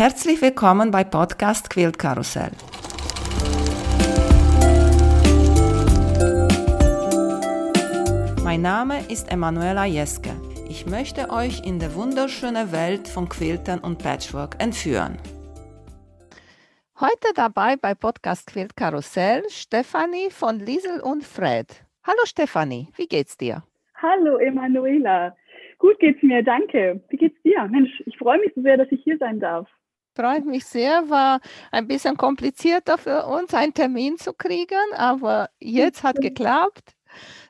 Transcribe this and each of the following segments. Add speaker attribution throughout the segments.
Speaker 1: Herzlich willkommen bei Podcast Quilt Karussell. Mein Name ist Emanuela Jeske. Ich möchte euch in die wunderschöne Welt von Quiltern und Patchwork entführen. Heute dabei bei Podcast Quilt Karussell Stefanie von Liesel und Fred. Hallo Stefanie, wie geht's dir?
Speaker 2: Hallo Emanuela. Gut geht's mir, danke. Wie geht's dir? Mensch, ich freue mich so sehr, dass ich hier sein darf.
Speaker 1: Freut mich sehr, war ein bisschen komplizierter für uns, einen Termin zu kriegen, aber jetzt hat geklappt.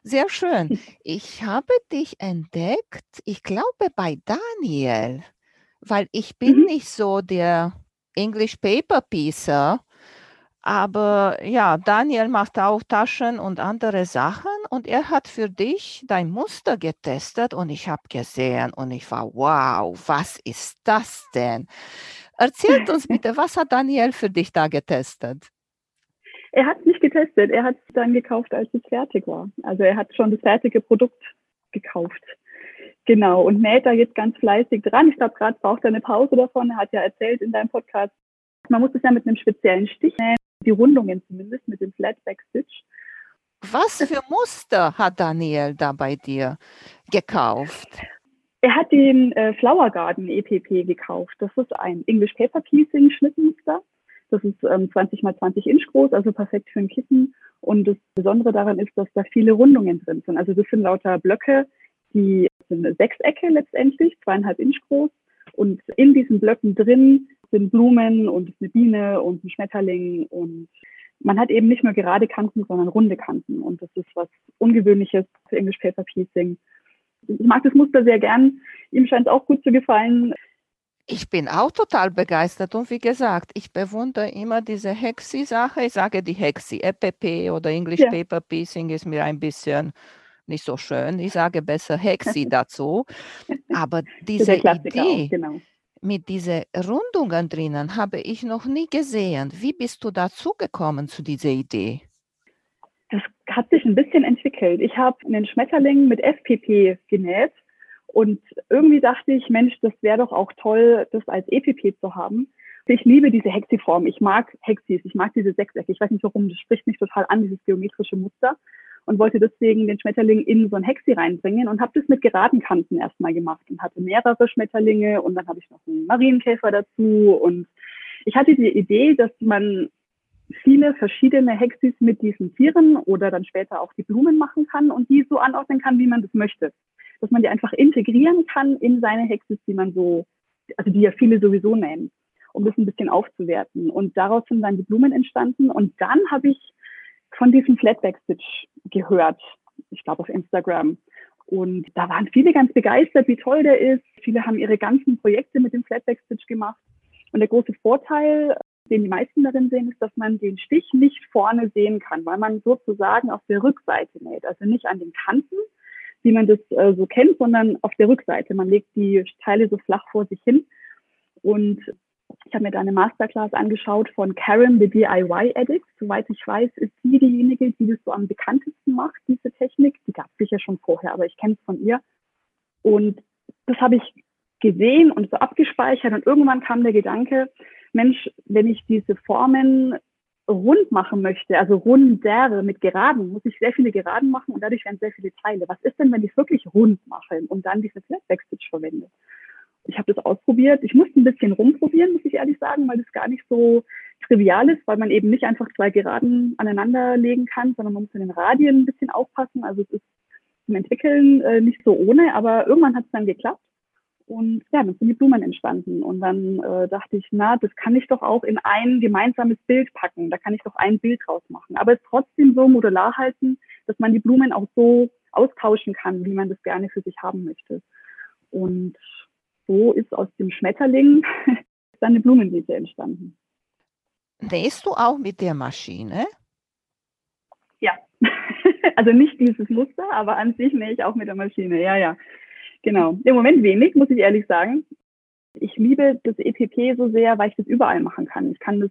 Speaker 1: Sehr schön. Ich habe dich entdeckt, ich glaube bei Daniel, weil ich bin mhm. nicht so der English Paper Piecer, aber ja, Daniel macht auch Taschen und andere Sachen und er hat für dich dein Muster getestet und ich habe gesehen und ich war, wow, was ist das denn? Erzählt uns bitte, was hat Daniel für dich da getestet?
Speaker 2: Er hat es nicht getestet, er hat es dann gekauft, als es fertig war. Also er hat schon das fertige Produkt gekauft. Genau, und näht da jetzt ganz fleißig dran. Ich glaube, gerade braucht er eine Pause davon. Er hat ja erzählt in deinem Podcast, man muss es ja mit einem speziellen Stich nähen die Rundungen zumindest mit dem Flatback Stitch.
Speaker 1: Was für Muster hat Daniel da bei dir gekauft?
Speaker 2: Er hat den äh, Flower Garden EPP gekauft. Das ist ein English Paper Piecing Schnittmuster. Das ist ähm, 20 mal 20 Inch groß, also perfekt für ein Kissen. Und das Besondere daran ist, dass da viele Rundungen drin sind. Also das sind lauter Blöcke, die sind Sechsecke letztendlich, zweieinhalb Inch groß. Und in diesen Blöcken drin sind Blumen und eine Biene und ein Schmetterling und man hat eben nicht nur gerade Kanten, sondern runde Kanten und das ist was Ungewöhnliches für English Paper Piecing. Ich mag das Muster sehr gern. Ihm scheint es auch gut zu gefallen.
Speaker 1: Ich bin auch total begeistert und wie gesagt, ich bewundere immer diese Hexi-Sache. Ich sage die Hexi, EPP oder English ja. Paper Piecing ist mir ein bisschen nicht so schön. Ich sage besser Hexi dazu. Aber diese Idee, auch, genau mit diesen Rundungen drinnen habe ich noch nie gesehen. Wie bist du dazu gekommen zu dieser Idee?
Speaker 2: Hat sich ein bisschen entwickelt. Ich habe einen Schmetterling mit FPP genäht und irgendwie dachte ich, Mensch, das wäre doch auch toll, das als EPP zu haben. Ich liebe diese Hexiform. Ich mag Hexis. Ich mag diese Sechsecke. Ich weiß nicht warum. Das spricht mich total an, dieses geometrische Muster und wollte deswegen den Schmetterling in so ein Hexi reinbringen und habe das mit geraden Kanten erstmal gemacht und hatte mehrere Schmetterlinge und dann habe ich noch einen Marienkäfer dazu und ich hatte die Idee, dass man viele verschiedene Hexis mit diesen Tieren oder dann später auch die Blumen machen kann und die so anordnen kann, wie man das möchte. Dass man die einfach integrieren kann in seine Hexis, die man so, also die ja viele sowieso nennen, um das ein bisschen aufzuwerten. Und daraus sind dann die Blumen entstanden. Und dann habe ich von diesem Flatback-Stitch gehört, ich glaube auf Instagram. Und da waren viele ganz begeistert, wie toll der ist. Viele haben ihre ganzen Projekte mit dem Flatback-Stitch gemacht. Und der große Vorteil, den die meisten darin sehen, ist, dass man den Stich nicht vorne sehen kann, weil man sozusagen auf der Rückseite näht. Also nicht an den Kanten, wie man das äh, so kennt, sondern auf der Rückseite. Man legt die Teile so flach vor sich hin. Und ich habe mir da eine Masterclass angeschaut von Karen, the DIY Addict. Soweit ich weiß, ist sie diejenige, die das so am bekanntesten macht, diese Technik. Die gab es sicher schon vorher, aber ich kenne es von ihr. Und das habe ich gesehen und so abgespeichert. Und irgendwann kam der Gedanke, Mensch, wenn ich diese Formen rund machen möchte, also runder mit Geraden, muss ich sehr viele Geraden machen und dadurch werden sehr viele Teile. Was ist denn, wenn ich es wirklich rund mache und dann diese Flatback Stitch verwende? ich habe das ausprobiert. Ich musste ein bisschen rumprobieren, muss ich ehrlich sagen, weil das gar nicht so trivial ist, weil man eben nicht einfach zwei Geraden aneinander legen kann, sondern man muss in den Radien ein bisschen aufpassen. Also es ist zum Entwickeln äh, nicht so ohne, aber irgendwann hat es dann geklappt. Und ja, dann sind die Blumen entstanden. Und dann äh, dachte ich, na, das kann ich doch auch in ein gemeinsames Bild packen. Da kann ich doch ein Bild draus machen. Aber es trotzdem so modular halten, dass man die Blumen auch so austauschen kann, wie man das gerne für sich haben möchte. Und so ist aus dem Schmetterling dann eine Blumenwiese entstanden.
Speaker 1: Nähst du auch mit der Maschine?
Speaker 2: Ja, also nicht dieses Muster, aber an sich nähe ich auch mit der Maschine. Ja, ja, genau. Im Moment wenig, muss ich ehrlich sagen. Ich liebe das EPP so sehr, weil ich das überall machen kann. Ich kann das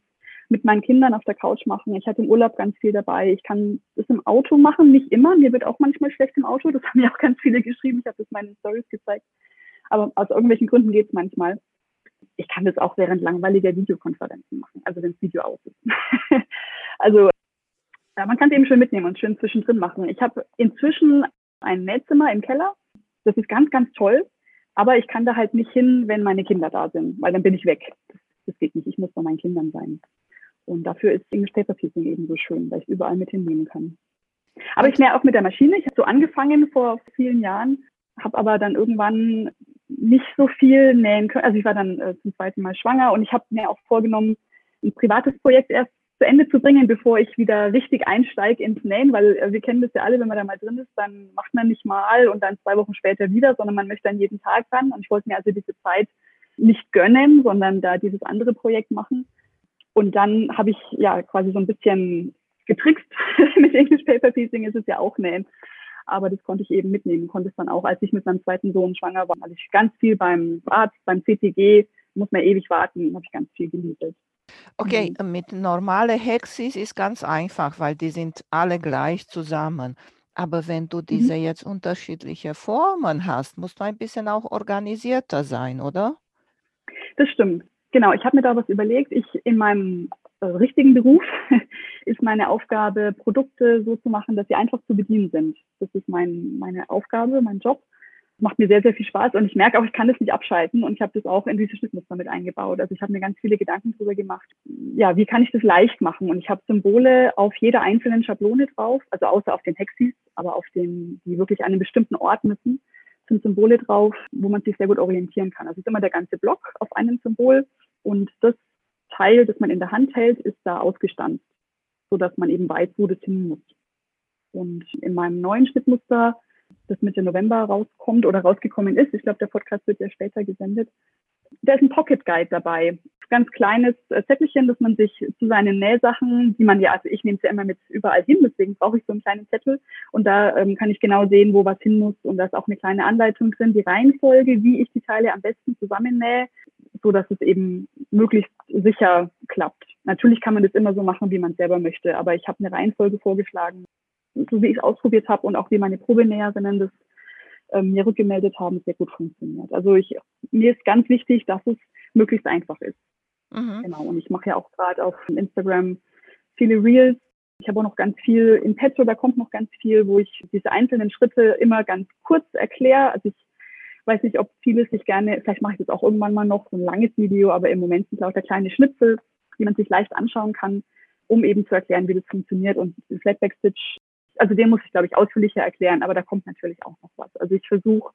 Speaker 2: mit meinen Kindern auf der Couch machen. Ich hatte im Urlaub ganz viel dabei. Ich kann das im Auto machen, nicht immer. Mir wird auch manchmal schlecht im Auto. Das haben mir auch ganz viele geschrieben. Ich habe das meinen Stories gezeigt aber aus irgendwelchen Gründen geht es manchmal. ich kann das auch während langweiliger Videokonferenzen machen, also wenn das Video aus ist. also ja, man kann es eben schön mitnehmen und schön zwischendrin machen. Ich habe inzwischen ein Nähzimmer im Keller. Das ist ganz, ganz toll. Aber ich kann da halt nicht hin, wenn meine Kinder da sind, weil dann bin ich weg. Das, das geht nicht. Ich muss bei meinen Kindern sein. Und dafür ist English Paper Piecing eben so schön, weil ich überall mit hinnehmen kann. Aber ich nähe auch mit der Maschine. Ich habe so angefangen vor vielen Jahren, habe aber dann irgendwann nicht so viel nähen können. Also ich war dann äh, zum zweiten Mal schwanger und ich habe mir auch vorgenommen, ein privates Projekt erst zu Ende zu bringen, bevor ich wieder richtig einsteige ins Nähen, weil äh, wir kennen das ja alle, wenn man da mal drin ist, dann macht man nicht mal und dann zwei Wochen später wieder, sondern man möchte dann jeden Tag ran. Und ich wollte mir also diese Zeit nicht gönnen, sondern da dieses andere Projekt machen. Und dann habe ich ja quasi so ein bisschen getrickst. mit English Paper Piecing ist es ja auch Nähen. Aber das konnte ich eben mitnehmen, konnte es dann auch, als ich mit meinem zweiten Sohn schwanger war. Also ich ganz viel beim Arzt, beim CTG, muss man ewig warten, habe ich ganz viel geliebt.
Speaker 1: Okay, mhm. mit normale Hexis ist ganz einfach, weil die sind alle gleich zusammen. Aber wenn du diese mhm. jetzt unterschiedliche Formen hast, musst du ein bisschen auch organisierter sein, oder?
Speaker 2: Das stimmt. Genau, ich habe mir da was überlegt. Ich in meinem äh, richtigen Beruf ist meine Aufgabe, Produkte so zu machen, dass sie einfach zu bedienen sind. Das ist mein, meine Aufgabe, mein Job macht mir sehr, sehr viel Spaß und ich merke auch, ich kann das nicht abschalten und ich habe das auch in diese Schnittmuster mit eingebaut. Also ich habe mir ganz viele Gedanken darüber gemacht, ja, wie kann ich das leicht machen? Und ich habe Symbole auf jeder einzelnen Schablone drauf, also außer auf den Hexis, aber auf den, die wirklich an einem bestimmten Ort müssen, sind Symbole drauf, wo man sich sehr gut orientieren kann. Also ist immer der ganze Block auf einem Symbol und das Teil, das man in der Hand hält, ist da ausgestanzt, sodass man eben weiß, wo das hin muss. Und in meinem neuen Schnittmuster das Mitte November rauskommt oder rausgekommen ist. Ich glaube, der Podcast wird ja später gesendet. Da ist ein Pocket Guide dabei. Ganz kleines äh, Zettelchen, das man sich zu seinen Nähsachen, die man ja, also ich nehme es ja immer mit überall hin, deswegen brauche ich so einen kleinen Zettel. Und da ähm, kann ich genau sehen, wo was hin muss. Und da ist auch eine kleine Anleitung drin, die Reihenfolge, wie ich die Teile am besten zusammennähe, so dass es eben möglichst sicher klappt. Natürlich kann man das immer so machen, wie man es selber möchte, aber ich habe eine Reihenfolge vorgeschlagen, so wie ich es ausprobiert habe und auch wie meine Probenäherinnen das ähm, mir rückgemeldet haben, sehr gut funktioniert. Also ich, mir ist ganz wichtig, dass es möglichst einfach ist. Mhm. Genau. Und ich mache ja auch gerade auf Instagram viele Reels. Ich habe auch noch ganz viel in petto, da kommt noch ganz viel, wo ich diese einzelnen Schritte immer ganz kurz erkläre. Also ich weiß nicht, ob viele sich gerne, vielleicht mache ich das auch irgendwann mal noch, so ein langes Video, aber im Moment sind lauter kleine Schnipsel, die man sich leicht anschauen kann, um eben zu erklären, wie das funktioniert. Und Flatback Stitch also den muss ich, glaube ich, ausführlicher erklären, aber da kommt natürlich auch noch was. Also ich versuche,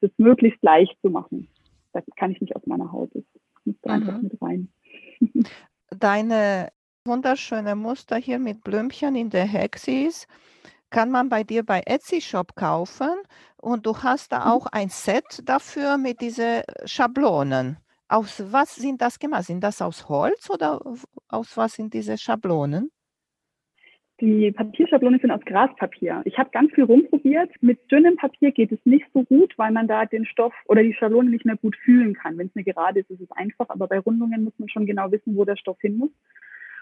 Speaker 2: das möglichst leicht zu machen. Da kann ich nicht aus meiner Haut. Das muss da mhm. einfach mit rein.
Speaker 1: Deine wunderschöne Muster hier mit Blümchen in der Hexis kann man bei dir bei Etsy Shop kaufen und du hast da mhm. auch ein Set dafür mit diesen Schablonen. Aus was sind das gemacht? Sind das aus Holz oder aus was sind diese Schablonen?
Speaker 2: Die Papierschablonen sind aus Graspapier. Ich habe ganz viel rumprobiert. Mit dünnem Papier geht es nicht so gut, weil man da den Stoff oder die Schablone nicht mehr gut fühlen kann. Wenn es eine gerade ist, ist es einfach, aber bei Rundungen muss man schon genau wissen, wo der Stoff hin muss.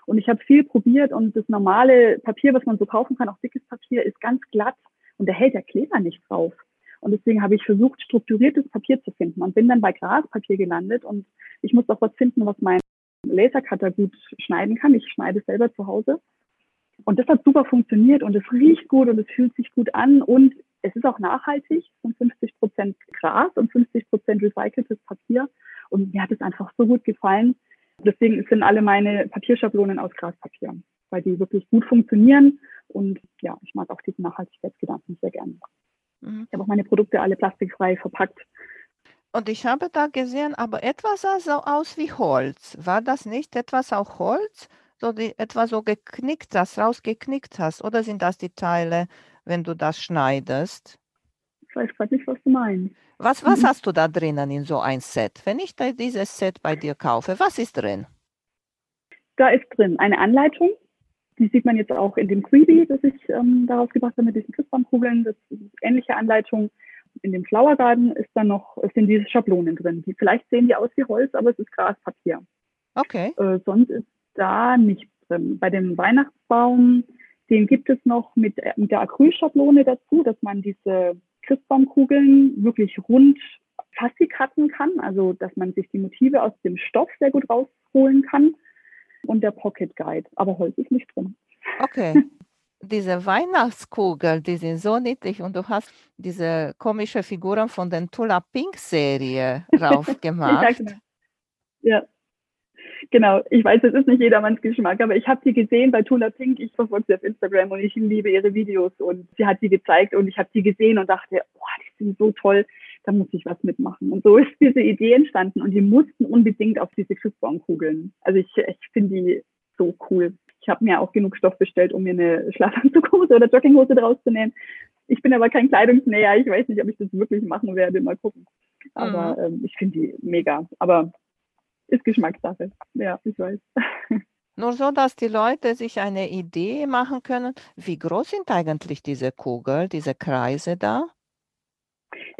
Speaker 2: Und ich habe viel probiert und das normale Papier, was man so kaufen kann, auch dickes Papier, ist ganz glatt und da hält der Kleber nicht drauf. Und deswegen habe ich versucht, strukturiertes Papier zu finden und bin dann bei Graspapier gelandet und ich muss auch was finden, was mein Lasercutter gut schneiden kann. Ich schneide selber zu Hause und das hat super funktioniert und es riecht gut und es fühlt sich gut an und es ist auch nachhaltig. Sind 50 Prozent Gras und 50 Prozent recyceltes Papier. Und mir hat es einfach so gut gefallen. Deswegen sind alle meine Papierschablonen aus Graspapier, weil die wirklich gut funktionieren. Und ja, ich mag auch diesen Nachhaltigkeitsgedanken sehr gerne. Mhm. Ich habe auch meine Produkte alle plastikfrei verpackt.
Speaker 1: Und ich habe da gesehen, aber etwas sah so aus wie Holz. War das nicht etwas auch Holz? So die, etwa so geknickt hast, rausgeknickt hast? Oder sind das die Teile, wenn du das schneidest?
Speaker 2: Ich weiß gerade nicht, was du meinst.
Speaker 1: Was, was mhm. hast du da drinnen in so ein Set? Wenn ich dieses Set bei dir kaufe, was ist drin?
Speaker 2: Da ist drin eine Anleitung. Die sieht man jetzt auch in dem Freebie, das ich ähm, daraus gebracht habe mit diesen Christbaumkugeln. Das ist ähnliche Anleitung. In dem Flower Garden ist dann noch, sind diese Schablonen drin. Die, vielleicht sehen die aus wie Holz, aber es ist Graspapier.
Speaker 1: Okay.
Speaker 2: Äh, sonst ist da nichts drin. Bei dem Weihnachtsbaum, den gibt es noch mit, mit der Acrylschablone dazu, dass man diese Christbaumkugeln wirklich rund Fassi-Cutten kann, also dass man sich die Motive aus dem Stoff sehr gut rausholen kann. Und der Pocket Guide. Aber Holz ist nicht drin.
Speaker 1: Okay. Diese Weihnachtskugel, die sind so niedlich und du hast diese komische Figuren von den Tula Pink Serie raufgemacht.
Speaker 2: ja, genau. ja. Genau, ich weiß, das ist nicht jedermanns Geschmack, aber ich habe sie gesehen bei Tula Pink. Ich verfolge sie auf Instagram und ich liebe ihre Videos und sie hat sie gezeigt und ich habe sie gesehen und dachte, boah, die sind so toll, da muss ich was mitmachen. Und so ist diese Idee entstanden und die mussten unbedingt auf diese Christbaumkugeln. Also ich, ich finde die so cool. Ich habe mir auch genug Stoff bestellt, um mir eine Schlafanzughose oder Jogginghose draus zu nähen. Ich bin aber kein Kleidungsnäher. Ich weiß nicht, ob ich das wirklich machen werde. Mal gucken. Aber mhm. ähm, ich finde die mega. Aber ist Geschmackssache. Ja, ich weiß.
Speaker 1: Nur so, dass die Leute sich eine Idee machen können, wie groß sind eigentlich diese Kugeln, diese Kreise da?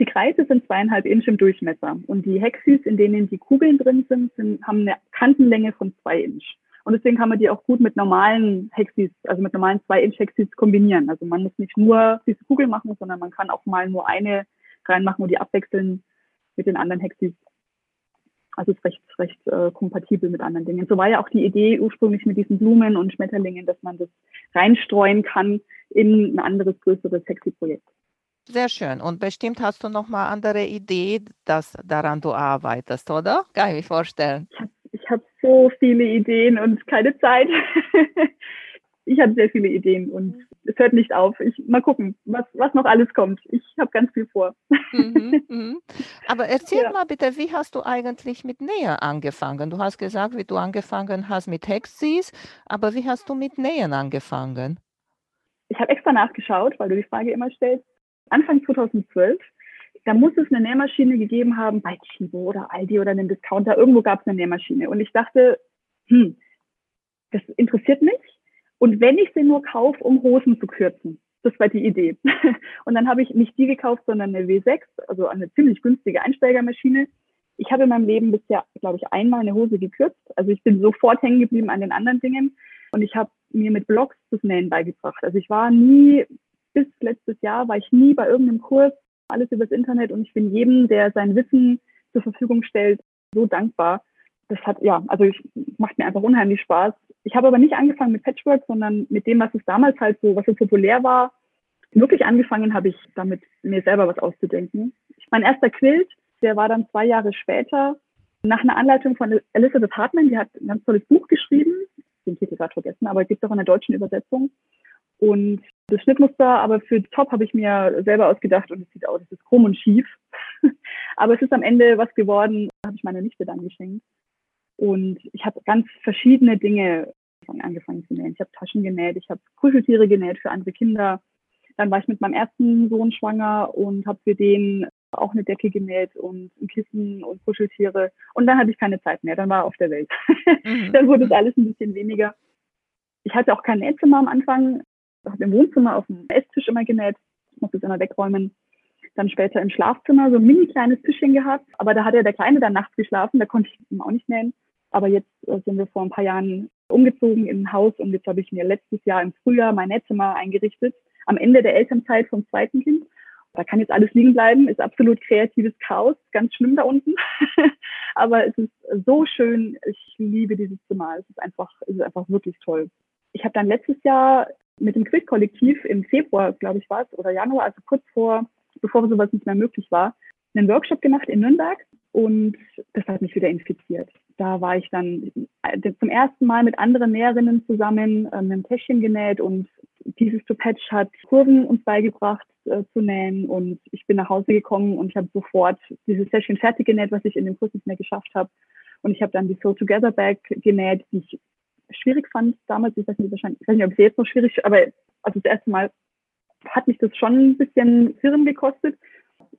Speaker 2: Die Kreise sind zweieinhalb Inch im Durchmesser und die Hexis, in denen die Kugeln drin sind, sind haben eine Kantenlänge von zwei Inch. Und deswegen kann man die auch gut mit normalen Hexis, also mit normalen zwei Inch Hexis kombinieren. Also man muss nicht nur diese Kugel machen, sondern man kann auch mal nur eine reinmachen und die abwechseln mit den anderen Hexis. Also ist recht, recht äh, kompatibel mit anderen Dingen. So war ja auch die Idee ursprünglich mit diesen Blumen und Schmetterlingen, dass man das reinstreuen kann in ein anderes, größeres Hexi-Projekt.
Speaker 1: Sehr schön. Und bestimmt hast du noch mal andere Ideen, dass daran du arbeitest, oder? Kann ich mir vorstellen.
Speaker 2: Ich habe hab so viele Ideen und keine Zeit. ich habe sehr viele Ideen und es hört nicht auf. Ich, mal gucken, was, was noch alles kommt. Ich habe ganz viel vor.
Speaker 1: Mhm, mhm. Aber erzähl ja. mal bitte, wie hast du eigentlich mit Nähen angefangen? Du hast gesagt, wie du angefangen hast mit Hexis, aber wie hast du mit Nähen angefangen?
Speaker 2: Ich habe extra nachgeschaut, weil du die Frage immer stellst. Anfang 2012 da muss es eine Nähmaschine gegeben haben bei Chibo oder Aldi oder einem Discounter. Irgendwo gab es eine Nähmaschine. Und ich dachte, hm, das interessiert mich. Und wenn ich sie nur kaufe, um Hosen zu kürzen, das war die Idee. Und dann habe ich nicht die gekauft, sondern eine W6, also eine ziemlich günstige Einsteigermaschine. Ich habe in meinem Leben bisher, glaube ich, einmal eine Hose gekürzt. Also ich bin sofort hängen geblieben an den anderen Dingen. Und ich habe mir mit Blogs das Nähen beigebracht. Also ich war nie, bis letztes Jahr, war ich nie bei irgendeinem Kurs, alles übers Internet. Und ich bin jedem, der sein Wissen zur Verfügung stellt, so dankbar. Das hat, ja, also ich, macht mir einfach unheimlich Spaß, ich habe aber nicht angefangen mit Patchwork, sondern mit dem, was es damals halt so, was so populär war. Wirklich angefangen habe ich damit, mir selber was auszudenken. Mein erster Quilt, der war dann zwei Jahre später nach einer Anleitung von Elizabeth Hartman. Die hat ein ganz tolles Buch geschrieben, den Titel gerade vergessen, aber es gibt auch in der deutschen Übersetzung. Und das Schnittmuster aber für Top habe ich mir selber ausgedacht und es sieht aus, es ist krumm und schief. aber es ist am Ende was geworden, habe ich meiner Nichte dann geschenkt. Und ich habe ganz verschiedene Dinge angefangen zu nähen. Ich habe Taschen genäht, ich habe Kuscheltiere genäht für andere Kinder. Dann war ich mit meinem ersten Sohn schwanger und habe für den auch eine Decke genäht und ein Kissen und Kuscheltiere. Und dann hatte ich keine Zeit mehr, dann war er auf der Welt. Mhm. dann wurde es alles ein bisschen weniger. Ich hatte auch kein Nähzimmer am Anfang. Ich habe im Wohnzimmer auf dem Esstisch immer genäht. Ich musste es immer wegräumen. Dann später im Schlafzimmer so ein mini kleines Tischchen gehabt. Aber da hat ja der Kleine dann nachts geschlafen, da konnte ich ihm auch nicht nähen. Aber jetzt äh, sind wir vor ein paar Jahren umgezogen in ein Haus und jetzt habe ich mir letztes Jahr im Frühjahr mein Netzzimmer eingerichtet, am Ende der Elternzeit vom zweiten Kind. Da kann jetzt alles liegen bleiben, ist absolut kreatives Chaos, ganz schlimm da unten. Aber es ist so schön, ich liebe dieses Zimmer, es ist einfach, es ist einfach wirklich toll. Ich habe dann letztes Jahr mit dem Quiz-Kollektiv im Februar, glaube ich, war es, oder Januar, also kurz vor, bevor sowas nicht mehr möglich war, einen Workshop gemacht in Nürnberg und das hat mich wieder infiziert. Da war ich dann äh, zum ersten Mal mit anderen Näherinnen zusammen, ähm, ein Täschchen genäht und dieses to Patch hat Kurven uns beigebracht äh, zu nähen und ich bin nach Hause gekommen und ich habe sofort dieses Täschchen fertig genäht, was ich in dem Kurs nicht mehr geschafft habe. Und ich habe dann die Sew Together Bag genäht, die ich schwierig fand damals. Ich weiß nicht, wahrscheinlich, ich weiß nicht, ob sie jetzt noch schwierig, aber also das erste Mal hat mich das schon ein bisschen Firmen gekostet.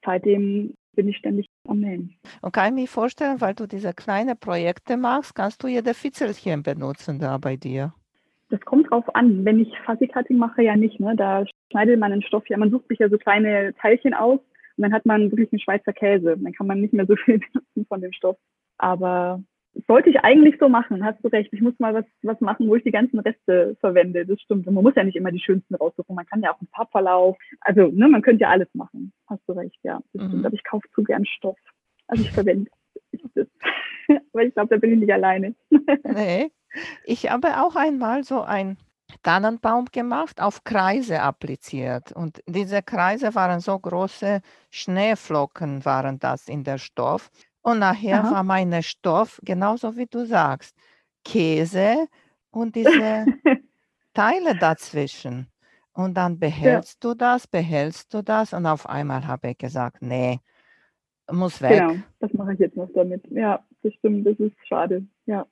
Speaker 2: Seitdem bin ich ständig am Nähen.
Speaker 1: Und kann ich mir vorstellen, weil du diese kleinen Projekte machst, kannst du jede Fitzelchen benutzen da bei dir?
Speaker 2: Das kommt drauf an. Wenn ich Fuzzy Cutting mache, ja nicht. Ne? Da schneidet man den Stoff ja, man sucht sich ja so kleine Teilchen aus und dann hat man wirklich einen Schweizer Käse. Dann kann man nicht mehr so viel benutzen von dem Stoff. Aber sollte ich eigentlich so machen, hast du recht. Ich muss mal was, was machen, wo ich die ganzen Reste verwende. Das stimmt. Und man muss ja nicht immer die schönsten raussuchen. Man kann ja auch einen Farbverlauf. Also, ne, man könnte ja alles machen. Hast du recht, ja. Das mhm. stimmt. Aber ich kaufe zu gern Stoff. Also ich verwende das. Aber ich glaube, da bin ich nicht alleine.
Speaker 1: nee. Ich habe auch einmal so ein Tannenbaum gemacht, auf Kreise appliziert. Und diese Kreise waren so große Schneeflocken, waren das in der Stoff. Und nachher Aha. war mein Stoff, genauso wie du sagst, Käse und diese Teile dazwischen. Und dann behältst ja. du das, behältst du das und auf einmal habe ich gesagt, nee, muss weg. Genau,
Speaker 2: das mache ich jetzt noch damit. Ja, das stimmt, das ist schade. Ja.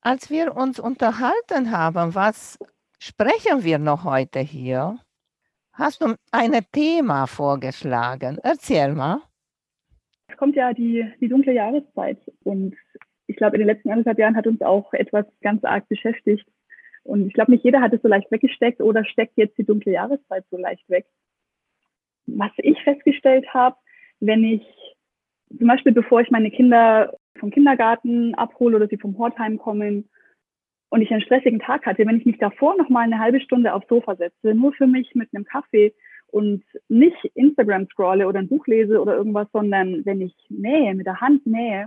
Speaker 1: Als wir uns unterhalten haben, was sprechen wir noch heute hier? Hast du ein Thema vorgeschlagen? Erzähl mal.
Speaker 2: Kommt ja die, die dunkle Jahreszeit und ich glaube, in den letzten anderthalb Jahren hat uns auch etwas ganz arg beschäftigt. Und ich glaube, nicht jeder hat es so leicht weggesteckt oder steckt jetzt die dunkle Jahreszeit so leicht weg. Was ich festgestellt habe, wenn ich zum Beispiel, bevor ich meine Kinder vom Kindergarten abhole oder sie vom Hortheim kommen und ich einen stressigen Tag hatte, wenn ich mich davor noch mal eine halbe Stunde aufs Sofa setze, nur für mich mit einem Kaffee und nicht Instagram scrolle oder ein Buch lese oder irgendwas, sondern wenn ich nähe, mit der Hand nähe,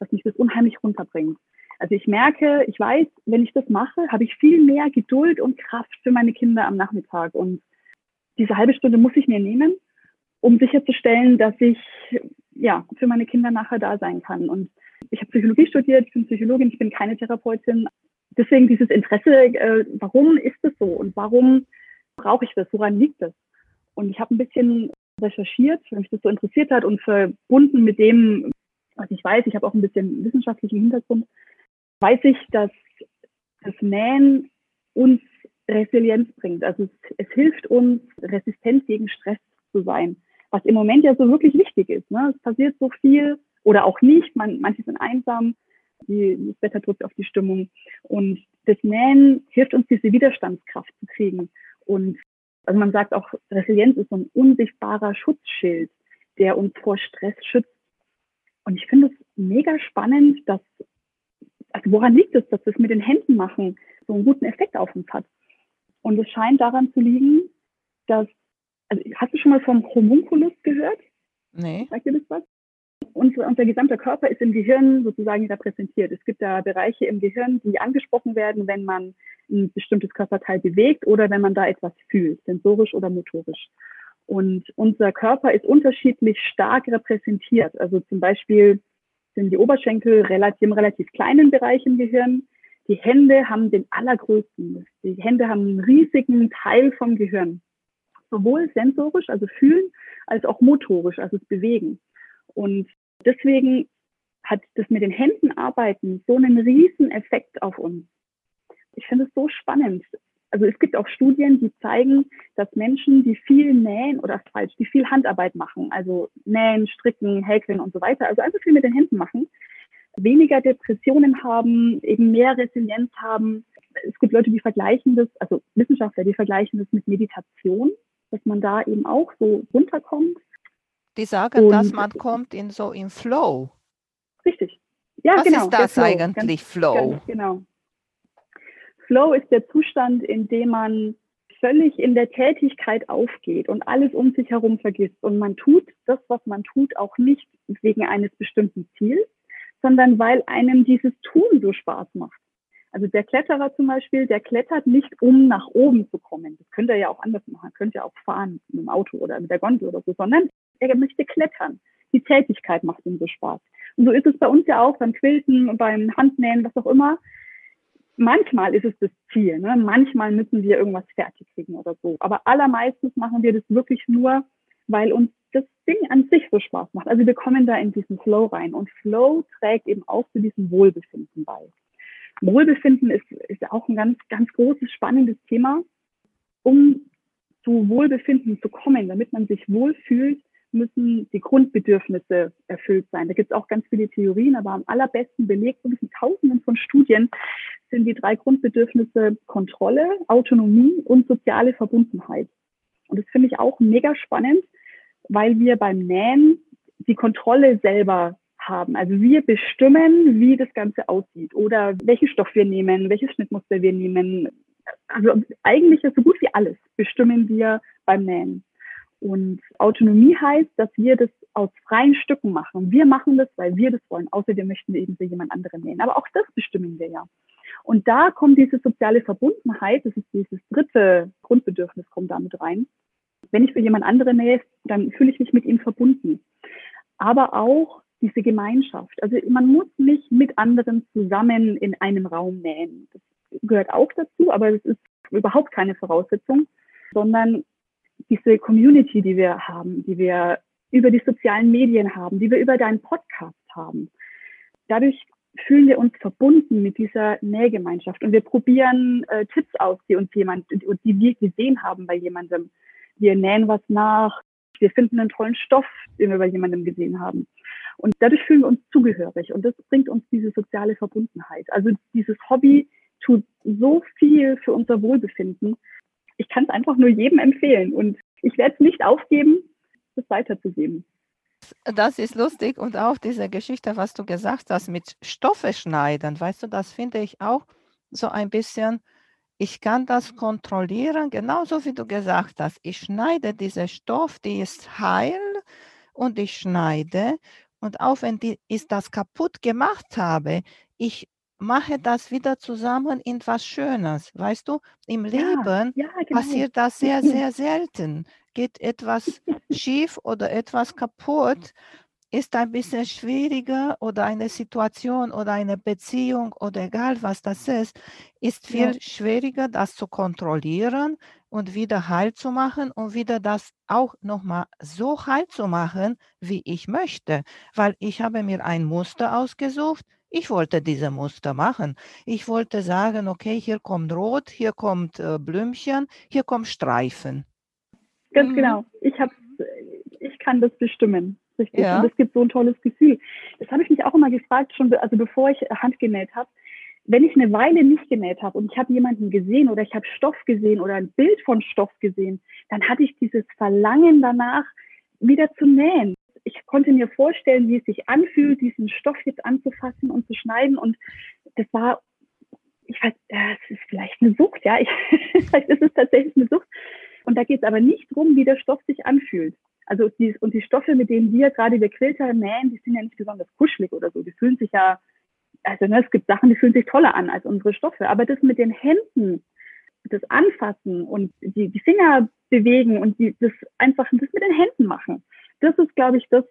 Speaker 2: dass mich das unheimlich runterbringt. Also ich merke, ich weiß, wenn ich das mache, habe ich viel mehr Geduld und Kraft für meine Kinder am Nachmittag. Und diese halbe Stunde muss ich mir nehmen, um sicherzustellen, dass ich ja für meine Kinder nachher da sein kann. Und ich habe Psychologie studiert, ich bin Psychologin, ich bin keine Therapeutin. Deswegen dieses Interesse, äh, warum ist das so und warum brauche ich das, woran liegt das? Und ich habe ein bisschen recherchiert, weil mich das so interessiert hat und verbunden mit dem, was ich weiß, ich habe auch ein bisschen wissenschaftlichen Hintergrund, weiß ich, dass das Nähen uns Resilienz bringt. Also es, es hilft uns, resistent gegen Stress zu sein, was im Moment ja so wirklich wichtig ist. Ne? Es passiert so viel oder auch nicht. Man, manche sind einsam, die, das Wetter drückt auf die Stimmung. Und das Nähen hilft uns, diese Widerstandskraft zu kriegen. Und also man sagt auch, Resilienz ist so ein unsichtbarer Schutzschild, der uns vor Stress schützt. Und ich finde es mega spannend, dass, also woran liegt es, dass wir es mit den Händen machen, so einen guten Effekt auf uns hat. Und es scheint daran zu liegen, dass, also hast du schon mal vom Homunculus gehört?
Speaker 1: Nee.
Speaker 2: Sagt dir das was? Unser, unser gesamter Körper ist im Gehirn sozusagen repräsentiert. Es gibt da Bereiche im Gehirn, die angesprochen werden, wenn man ein bestimmtes Körperteil bewegt oder wenn man da etwas fühlt, sensorisch oder motorisch. Und unser Körper ist unterschiedlich stark repräsentiert. Also zum Beispiel sind die Oberschenkel relativ, im relativ kleinen Bereich im Gehirn. Die Hände haben den allergrößten. Die Hände haben einen riesigen Teil vom Gehirn. Sowohl sensorisch, also fühlen, als auch motorisch, also das Bewegen. Und deswegen hat das mit den Händen arbeiten so einen riesen Effekt auf uns. Ich finde es so spannend. Also es gibt auch Studien, die zeigen, dass Menschen, die viel nähen oder falsch, die viel Handarbeit machen, also nähen, stricken, häkeln und so weiter, also einfach viel mit den Händen machen, weniger Depressionen haben, eben mehr Resilienz haben. Es gibt Leute, die vergleichen das, also Wissenschaftler, die vergleichen das mit Meditation, dass man da eben auch so runterkommt.
Speaker 1: Die sagen, und, dass man kommt in so im Flow.
Speaker 2: Richtig. Ja,
Speaker 1: Was
Speaker 2: genau.
Speaker 1: ist das Flow, eigentlich, ganz, Flow?
Speaker 2: Ganz genau. Flow ist der Zustand, in dem man völlig in der Tätigkeit aufgeht und alles um sich herum vergisst. Und man tut das, was man tut, auch nicht wegen eines bestimmten Ziels, sondern weil einem dieses Tun so Spaß macht. Also der Kletterer zum Beispiel, der klettert nicht, um nach oben zu kommen. Das könnte er ja auch anders machen. Er könnte ja auch fahren mit dem Auto oder mit der Gondel oder so, sondern er möchte klettern. Die Tätigkeit macht ihm so Spaß. Und so ist es bei uns ja auch beim Quilten, beim Handnähen, was auch immer manchmal ist es das Ziel. Ne? Manchmal müssen wir irgendwas fertig kriegen oder so. Aber allermeistens machen wir das wirklich nur, weil uns das Ding an sich so Spaß macht. Also wir kommen da in diesen Flow rein. Und Flow trägt eben auch zu diesem Wohlbefinden bei. Wohlbefinden ist, ist auch ein ganz, ganz großes, spannendes Thema. Um zu Wohlbefinden zu kommen, damit man sich wohlfühlt, müssen die Grundbedürfnisse erfüllt sein. Da gibt es auch ganz viele Theorien, aber am allerbesten belegt wirklich mit Tausenden von Studien sind die drei Grundbedürfnisse Kontrolle, Autonomie und soziale Verbundenheit. Und das finde ich auch mega spannend, weil wir beim Nähen die Kontrolle selber haben. Also wir bestimmen, wie das Ganze aussieht oder welchen Stoff wir nehmen, welches Schnittmuster wir nehmen. Also eigentlich so gut wie alles bestimmen wir beim Nähen. Und Autonomie heißt, dass wir das aus freien Stücken machen. Wir machen das, weil wir das wollen, außer wir möchten eben für jemand anderen nähen. Aber auch das bestimmen wir ja. Und da kommt diese soziale Verbundenheit, das ist dieses dritte Grundbedürfnis, kommt damit rein. Wenn ich für jemand anderen nähe, dann fühle ich mich mit ihm verbunden. Aber auch diese Gemeinschaft. Also man muss nicht mit anderen zusammen in einem Raum nähen. Das gehört auch dazu, aber es ist überhaupt keine Voraussetzung, sondern diese Community, die wir haben, die wir über die sozialen Medien haben, die wir über deinen Podcast haben. Dadurch fühlen wir uns verbunden mit dieser Nähgemeinschaft und wir probieren äh, Tipps aus, die uns jemand, die wir gesehen haben bei jemandem. Wir nähen was nach, wir finden einen tollen Stoff, den wir bei jemandem gesehen haben. Und dadurch fühlen wir uns zugehörig und das bringt uns diese soziale Verbundenheit. Also dieses Hobby tut so viel für unser Wohlbefinden. Ich kann es einfach nur jedem empfehlen und ich werde es nicht aufgeben, das weiterzugeben.
Speaker 1: Das ist lustig und auch diese Geschichte, was du gesagt hast mit Stoffe schneiden, weißt du, das finde ich auch so ein bisschen, ich kann das kontrollieren, genauso wie du gesagt hast. Ich schneide diese Stoff, die ist heil und ich schneide und auch wenn die, ich das kaputt gemacht habe, ich mache das wieder zusammen in was Schönes. Weißt du, im Leben ja, ja, genau. passiert das sehr, sehr selten. Geht etwas schief oder etwas kaputt, ist ein bisschen schwieriger oder eine Situation oder eine Beziehung oder egal was das ist, ist viel ja. schwieriger, das zu kontrollieren und wieder heil zu machen und wieder das auch nochmal so heil zu machen, wie ich möchte. Weil ich habe mir ein Muster ausgesucht, ich wollte diese Muster machen. Ich wollte sagen, okay, hier kommt Rot, hier kommt äh, Blümchen, hier kommt Streifen.
Speaker 2: Ganz mhm. genau. Ich, hab, ich kann das bestimmen. Richtig. Ja. Und es gibt so ein tolles Gefühl. Das habe ich mich auch immer gefragt, schon also bevor ich Hand genäht habe. Wenn ich eine Weile nicht genäht habe und ich habe jemanden gesehen oder ich habe Stoff gesehen oder ein Bild von Stoff gesehen, dann hatte ich dieses Verlangen danach, wieder zu nähen ich konnte mir vorstellen, wie es sich anfühlt, diesen Stoff jetzt anzufassen und zu schneiden. Und das war, ich weiß, das ist vielleicht eine Sucht, ja. Ich, vielleicht ist es tatsächlich eine Sucht. Und da geht es aber nicht darum, wie der Stoff sich anfühlt. Also die, und die Stoffe, mit denen wir gerade der Quilter nähen, die sind ja nicht besonders kuschelig oder so. Die fühlen sich ja, also ne, es gibt Sachen, die fühlen sich toller an als unsere Stoffe. Aber das mit den Händen, das Anfassen und die, die Finger bewegen und die, das einfach das mit den Händen machen, das ist, glaube ich, das,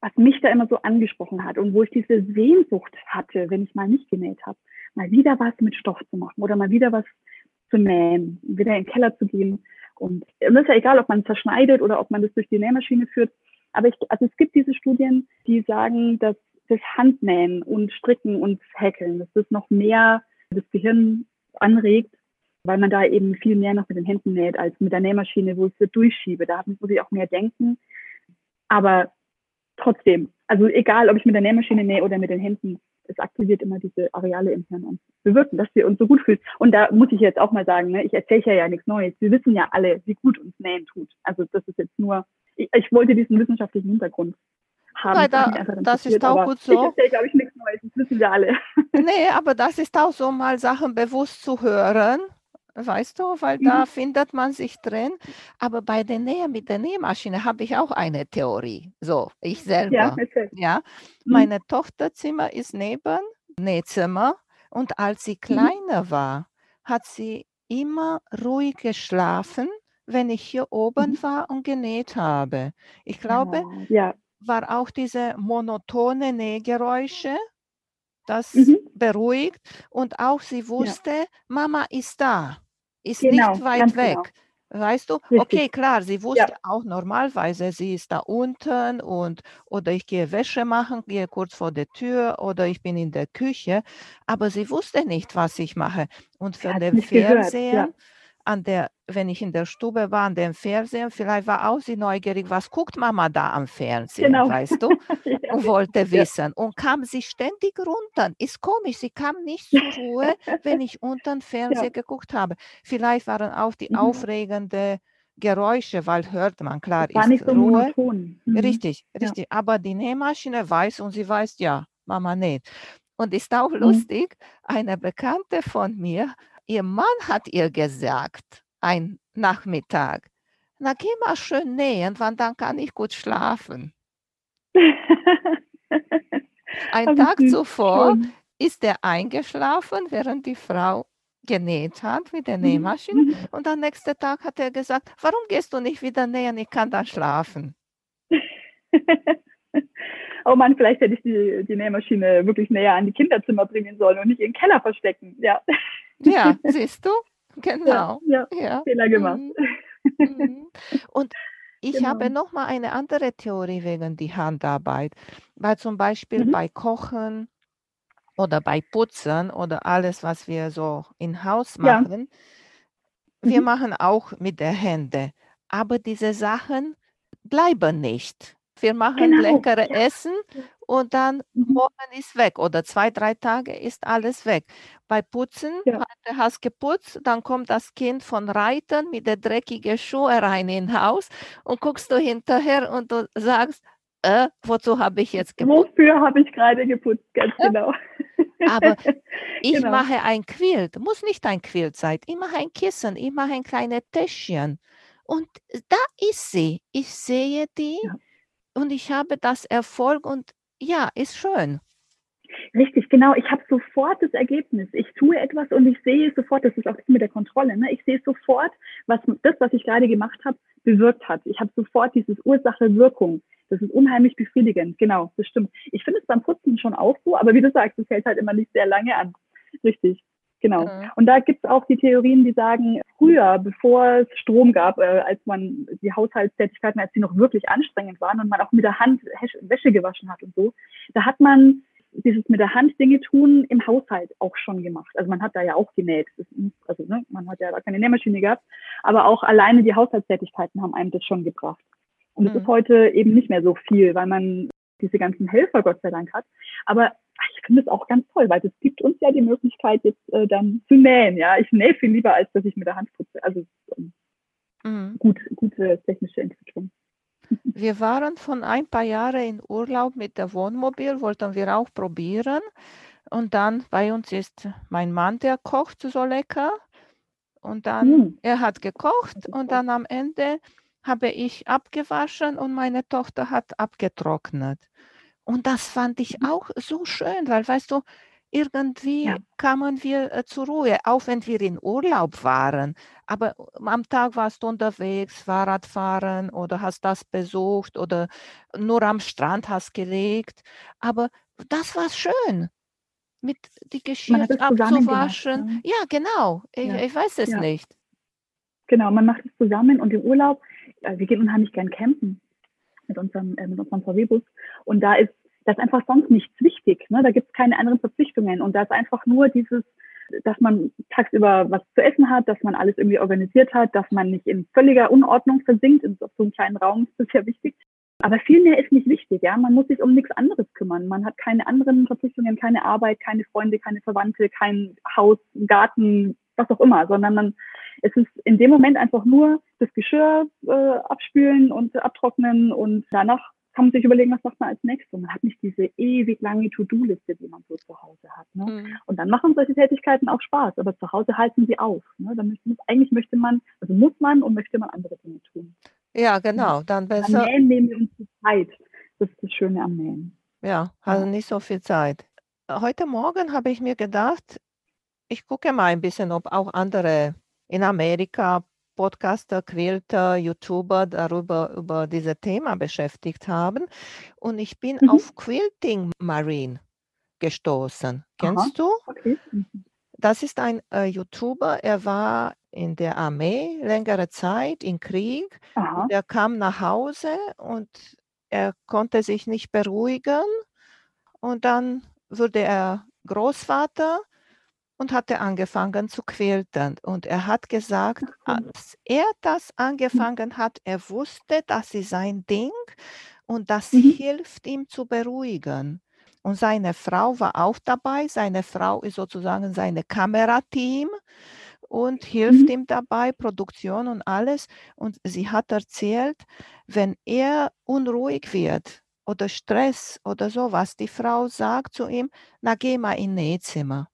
Speaker 2: was mich da immer so angesprochen hat und wo ich diese Sehnsucht hatte, wenn ich mal nicht genäht habe, mal wieder was mit Stoff zu machen oder mal wieder was zu nähen, wieder in den Keller zu gehen. Und es ist ja egal, ob man es zerschneidet oder ob man das durch die Nähmaschine führt. Aber ich, also es gibt diese Studien, die sagen, dass das Handnähen und Stricken und Häkeln, dass das noch mehr das Gehirn anregt, weil man da eben viel mehr noch mit den Händen näht als mit der Nähmaschine, wo ich es durchschiebe. Da muss ich auch mehr denken. Aber trotzdem, also egal, ob ich mit der Nähmaschine nähe oder mit den Händen, es aktiviert immer diese Areale im Hirn und bewirken, dass wir uns so gut fühlen. Und da muss ich jetzt auch mal sagen, ne, ich erzähle ja, ja nichts Neues. Wir wissen ja alle, wie gut uns Nähen tut. Also das ist jetzt nur, ich, ich wollte diesen wissenschaftlichen Hintergrund haben.
Speaker 1: Nein, da, das ist auch gut so. Ich
Speaker 2: erzähle, glaube ich, nichts Neues, das wissen wir alle.
Speaker 1: Nee, aber das ist auch so mal Sachen bewusst zu hören weißt du, weil mhm. da findet man sich drin. Aber bei der Nähe mit der Nähmaschine habe ich auch eine Theorie. So, ich selber. Ja, ja. Mhm. Meine Tochterzimmer ist neben Nähzimmer und als sie mhm. kleiner mhm. war, hat sie immer ruhig geschlafen, wenn ich hier oben mhm. war und genäht habe. Ich glaube, ja. war auch diese monotone Nähgeräusche, das mhm. beruhigt und auch sie wusste, ja. Mama ist da ist genau, nicht weit weg. Genau. Weißt du? Richtig. Okay, klar, sie wusste ja. auch normalerweise, sie ist da unten und oder ich gehe Wäsche machen, gehe kurz vor der Tür oder ich bin in der Küche, aber sie wusste nicht, was ich mache. Und für den Fernseher, ja an der, wenn ich in der Stube war, an dem Fernsehen, vielleicht war auch sie neugierig, was guckt Mama da am Fernsehen, genau. weißt du? ja. Und wollte wissen. Und kam sie ständig runter. Ist komisch, sie kam nicht zur Ruhe, wenn ich unten Fernsehen ja. geguckt habe. Vielleicht waren auch die mhm. aufregenden Geräusche, weil hört man, klar,
Speaker 2: ist nicht so Ruhe. Mhm.
Speaker 1: Richtig, richtig. Ja. Aber die Nähmaschine weiß und sie weiß, ja, Mama näht. Und ist auch mhm. lustig, eine Bekannte von mir Ihr Mann hat ihr gesagt, ein Nachmittag, na geh mal schön nähen, wann dann kann ich gut schlafen. Ein Tag zuvor ist er eingeschlafen, während die Frau genäht hat mit der mhm. Nähmaschine. Mhm. Und am nächsten Tag hat er gesagt, warum gehst du nicht wieder nähen? Ich kann da schlafen.
Speaker 2: oh Mann, vielleicht hätte ich die, die Nähmaschine wirklich näher an die Kinderzimmer bringen sollen und nicht in den Keller verstecken. Ja,
Speaker 1: ja siehst du? Genau.
Speaker 2: Ja, ja. ja. Fehler gemacht.
Speaker 1: Mhm. Und ich genau. habe noch mal eine andere Theorie wegen die Handarbeit, weil zum Beispiel mhm. bei Kochen oder bei Putzen oder alles, was wir so in Haus machen, ja. wir mhm. machen auch mit der Hände, aber diese Sachen bleiben nicht. Wir machen genau. leckere. Essen und dann mhm. morgen ist weg oder zwei, drei Tage ist alles weg. Bei Putzen, ja. du hast geputzt, dann kommt das Kind von Reiten mit der dreckigen Schuhe rein ins Haus und guckst du hinterher und du sagst, äh, wozu habe ich jetzt
Speaker 2: geputzt? Wofür habe ich gerade geputzt, ganz genau.
Speaker 1: Aber ich genau. mache ein Quilt, muss nicht ein Quilt sein, ich mache ein Kissen, ich mache ein kleines Täschchen. Und da ist sie. Ich sehe die ja. und ich habe das Erfolg und ja, ist schön.
Speaker 2: Richtig, genau. Ich habe sofort das Ergebnis. Ich tue etwas und ich sehe sofort, das ist auch das mit der Kontrolle, ne? ich sehe sofort, was das, was ich gerade gemacht habe, bewirkt hat. Ich habe sofort dieses Ursache-Wirkung. Das ist unheimlich befriedigend. Genau, das stimmt. Ich finde es beim Putzen schon auch so, aber wie du sagst, es hält halt immer nicht sehr lange an. Richtig. Genau. Mhm. Und da gibt es auch die Theorien, die sagen, früher, bevor es Strom gab, äh, als man die Haushaltstätigkeiten, als die noch wirklich anstrengend waren und man auch mit der Hand Wäsche gewaschen hat und so, da hat man dieses mit der Hand Dinge tun im Haushalt auch schon gemacht. Also man hat da ja auch genäht. also ne, man hat ja da keine Nähmaschine gehabt, aber auch alleine die Haushaltstätigkeiten haben einem das schon gebracht. Und es mhm. ist heute eben nicht mehr so viel, weil man diese ganzen Helfer Gott sei Dank hat. Aber ich finde es auch ganz toll, weil es gibt uns ja die Möglichkeit, jetzt äh, dann zu nähen. Ja, ich nähe viel lieber, als dass ich mit der Hand putze. Also ähm, mhm. gut, gute technische Entwicklung.
Speaker 1: Wir waren von ein paar Jahren in Urlaub mit der Wohnmobil, wollten wir auch probieren. Und dann bei uns ist mein Mann, der kocht so lecker. Und dann, mhm. er hat gekocht und dann am Ende habe ich abgewaschen und meine Tochter hat abgetrocknet. Und das fand ich mhm. auch so schön, weil, weißt du, irgendwie ja. kamen wir äh, zur Ruhe, auch wenn wir in Urlaub waren. Aber am Tag warst du unterwegs, Fahrradfahren oder hast das besucht oder nur am Strand hast gelegt. Aber das war schön, mit die Geschirr abzuwaschen. Ne? Ja, genau. Ich, ja. ich weiß es ja. nicht.
Speaker 2: Genau, man macht es zusammen und im Urlaub äh, wir gehen unheimlich gern campen mit unserem, äh, mit unserem VW-Bus. Und da ist, das ist einfach sonst nichts wichtig. Ne? Da gibt es keine anderen Verpflichtungen. Und da ist einfach nur dieses, dass man tagsüber was zu essen hat, dass man alles irgendwie organisiert hat, dass man nicht in völliger Unordnung versinkt. In so einem kleinen Raum ist das ja wichtig. Aber viel mehr ist nicht wichtig, ja. Man muss sich um nichts anderes kümmern. Man hat keine anderen Verpflichtungen, keine Arbeit, keine Freunde, keine Verwandte, kein Haus, Garten, was auch immer, sondern man es ist in dem Moment einfach nur das Geschirr äh, abspülen und abtrocknen und danach kann man sich überlegen, was macht man als nächstes. Man hat nicht diese ewig lange To-Do-Liste, die man so zu Hause hat. Ne? Mhm. Und dann machen solche Tätigkeiten auch Spaß, aber zu Hause halten sie auf. Ne? Dann möchte, eigentlich möchte man, also muss man und möchte man andere Dinge tun.
Speaker 1: Ja, genau, dann besser.
Speaker 2: Am Nähen nehmen wir uns die Zeit. Das ist das Schöne am Nähen.
Speaker 1: Ja, also nicht so viel Zeit. Heute Morgen habe ich mir gedacht, ich gucke mal ein bisschen, ob auch andere in Amerika Podcaster, Quilter, YouTuber darüber über dieses Thema beschäftigt haben. Und ich bin mhm. auf Quilting Marine gestoßen. Kennst Aha. du? Okay. Mhm. Das ist ein äh, YouTuber, er war in der Armee längere Zeit im Krieg. Er kam nach Hause und er konnte sich nicht beruhigen. Und dann wurde er Großvater und hatte angefangen zu quilten. Und er hat gesagt, als er das hm. angefangen hat, er wusste, das ist sein Ding und das mhm. hilft ihm zu beruhigen. Und seine Frau war auch dabei. Seine Frau ist sozusagen sein Kamerateam und hilft mhm. ihm dabei, Produktion und alles. Und sie hat erzählt, wenn er unruhig wird oder Stress oder sowas, die Frau sagt zu ihm, na geh mal in Nähzimmer.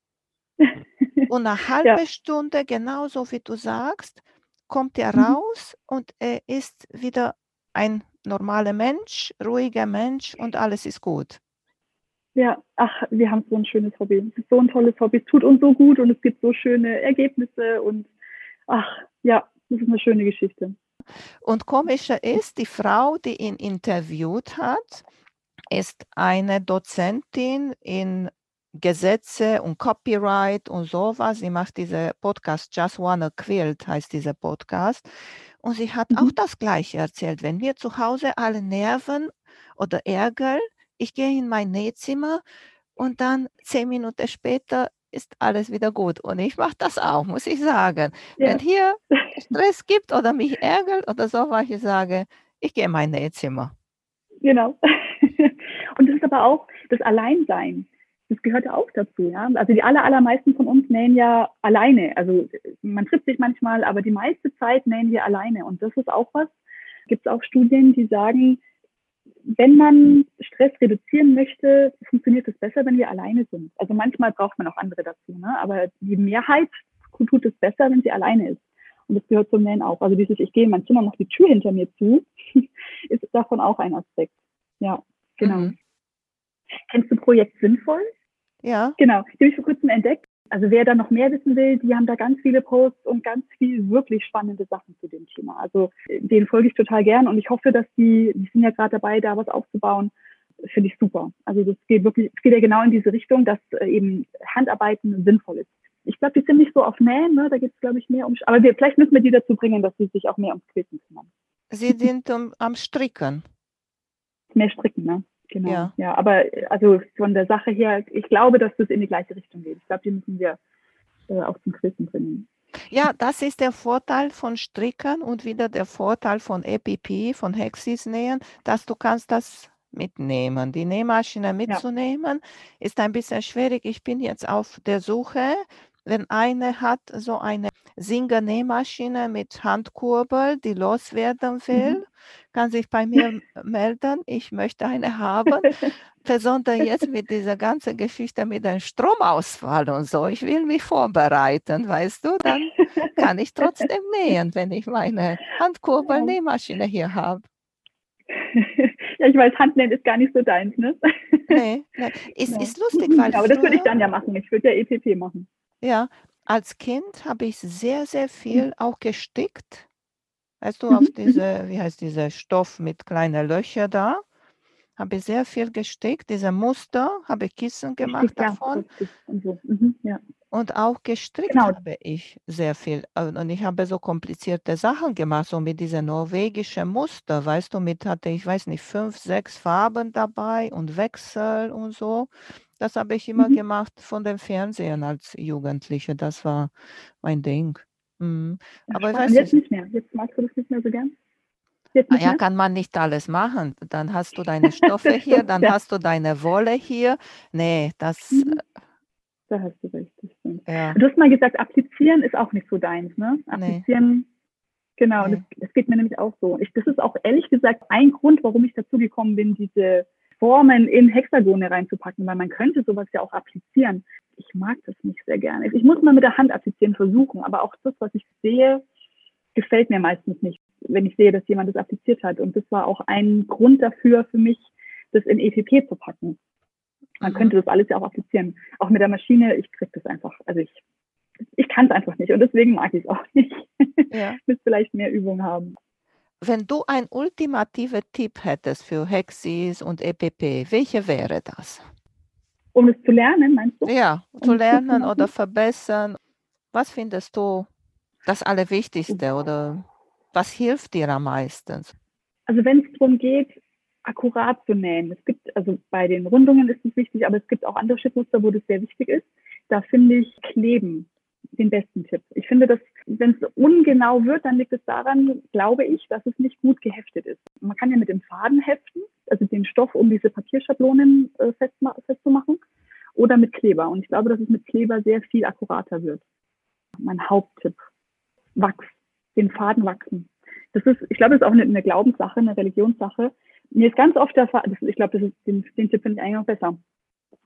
Speaker 1: Und eine halbe ja. Stunde, genauso wie du sagst, kommt er mhm. raus und er ist wieder ein normaler Mensch, ruhiger Mensch und alles ist gut.
Speaker 2: Ja, ach, wir haben so ein schönes Hobby. Es ist so ein tolles Hobby. Es tut uns so gut und es gibt so schöne Ergebnisse und ach, ja, das ist eine schöne Geschichte.
Speaker 1: Und komischer ist, die Frau, die ihn interviewt hat, ist eine Dozentin in Gesetze und Copyright und sowas. Sie macht diese Podcast, Just Wanna Quilt heißt dieser Podcast. Und sie hat mhm. auch das Gleiche erzählt. Wenn wir zu Hause alle nerven oder ärgern, ich gehe in mein Nähzimmer und dann zehn Minuten später ist alles wieder gut. Und ich mache das auch, muss ich sagen. Ja. Wenn hier Stress gibt oder mich ärgert oder so, was ich sage, ich gehe in mein Nähzimmer.
Speaker 2: Genau. Und das ist aber auch das Alleinsein. Das gehört ja auch dazu. Ja? Also die aller, allermeisten von uns nähen ja alleine. Also man trifft sich manchmal, aber die meiste Zeit nähen wir alleine. Und das ist auch was. Gibt es auch Studien, die sagen, wenn man Stress reduzieren möchte, funktioniert es besser, wenn wir alleine sind. Also manchmal braucht man auch andere dazu, ne? aber die Mehrheit tut es besser, wenn sie alleine ist. Und das gehört zum Nähen auch. Also dieses, ich gehe in mein Zimmer, mache die Tür hinter mir zu, ist davon auch ein Aspekt. Ja, genau. Mhm. Kennst du Projekt Sinnvoll?
Speaker 1: Ja.
Speaker 2: Genau, die habe ich vor kurzem entdeckt. Also wer da noch mehr wissen will, die haben da ganz viele Posts und ganz viel wirklich spannende Sachen zu dem Thema. Also denen folge ich total gern und ich hoffe, dass die, die sind ja gerade dabei, da was aufzubauen. Finde ich super. Also das geht wirklich, es geht ja genau in diese Richtung, dass äh, eben Handarbeiten sinnvoll ist. Ich glaube, die sind nicht so auf Nähen, ne? da geht es, glaube ich, mehr um, aber wir, vielleicht müssen wir die dazu bringen, dass sie sich auch mehr ums Quilten kümmern.
Speaker 1: Sie sind um, am Stricken.
Speaker 2: Mehr stricken, ne? Genau. Ja. ja, aber also von der Sache her, ich glaube, dass das in die gleiche Richtung geht. Ich glaube, die müssen wir äh, auch zum Quilten bringen.
Speaker 1: Ja, das ist der Vorteil von Stricken und wieder der Vorteil von EPP, von Hexis nähen, dass du kannst das mitnehmen. Die Nähmaschine mitzunehmen ja. ist ein bisschen schwierig. Ich bin jetzt auf der Suche wenn eine hat so eine Singer-Nähmaschine mit Handkurbel, die loswerden will, mhm. kann sich bei mir melden. Ich möchte eine haben. Besonders jetzt mit dieser ganzen Geschichte mit dem Stromausfall und so. Ich will mich vorbereiten, weißt du? Dann kann ich trotzdem nähen, wenn ich meine Handkurbel-Nähmaschine hier habe.
Speaker 2: Ja, ich weiß, Handnähen ist gar nicht so deins, ne?
Speaker 1: Nee, nee. Ist, ja. ist lustig, weil.
Speaker 2: Ja, aber das würde ich dann ja machen. Ich würde ja EPP machen.
Speaker 1: Ja, als Kind habe ich sehr, sehr viel auch gestickt. Weißt du, auf mhm. diese, wie heißt dieser Stoff mit kleinen Löchern da? Habe ich sehr viel gestickt. Diese Muster habe ich Kissen gemacht ja, davon. Und, so. mhm, ja. Und auch gestrickt genau. habe ich sehr viel. Und ich habe so komplizierte Sachen gemacht, so mit diesen norwegischen Muster. Weißt du, mit hatte ich, weiß nicht, fünf, sechs Farben dabei und Wechsel und so. Das habe ich immer mhm. gemacht von dem Fernsehen als Jugendliche. Das war mein Ding. Mhm.
Speaker 2: Aber ich weiß jetzt nicht mehr. Jetzt magst du das nicht mehr so gern?
Speaker 1: Ah, ja, kann man nicht alles machen. Dann hast du deine Stoffe hier, dann ja. hast du deine Wolle hier. Nee, das. Mhm.
Speaker 2: Da hast du recht. Ja. Du hast mal gesagt, applizieren ist auch nicht so deins, ne? Applizieren, nee. genau, nee. Das, das, geht mir nämlich auch so. Ich, das ist auch ehrlich gesagt ein Grund, warum ich dazu gekommen bin, diese Formen in Hexagone reinzupacken, weil man könnte sowas ja auch applizieren. Ich mag das nicht sehr gerne. Ich muss mal mit der Hand applizieren versuchen, aber auch das, was ich sehe, gefällt mir meistens nicht, wenn ich sehe, dass jemand das appliziert hat. Und das war auch ein Grund dafür für mich, das in EPP zu packen. Man mhm. könnte das alles ja auch applizieren. Auch mit der Maschine, ich kriege das einfach. Also ich, ich kann es einfach nicht und deswegen mag ich es auch nicht. Ja. ich müsste vielleicht mehr Übung haben.
Speaker 1: Wenn du einen ultimativen Tipp hättest für Hexis und EPP, welcher wäre das?
Speaker 2: Um es zu lernen, meinst du?
Speaker 1: Ja, um zu lernen oder verbessern. Was findest du das Allerwichtigste oder was hilft dir am meisten?
Speaker 2: Also wenn es darum geht, akkurat zu nähen. Es gibt, also bei den Rundungen ist es wichtig, aber es gibt auch andere Schnittmuster, wo das sehr wichtig ist. Da finde ich Kleben den besten Tipp. Ich finde, dass wenn es ungenau wird, dann liegt es daran, glaube ich, dass es nicht gut geheftet ist. Man kann ja mit dem Faden heften, also den Stoff, um diese Papierschablonen äh, festzumachen, oder mit Kleber. Und ich glaube, dass es mit Kleber sehr viel akkurater wird. Mein Haupttipp. Wachs. Den Faden wachsen. Das ist, ich glaube, das ist auch eine, eine Glaubenssache, eine Religionssache. Mir ist ganz oft der Faden, ich glaube, das ist, den, den Tipp finde ich eigentlich noch besser.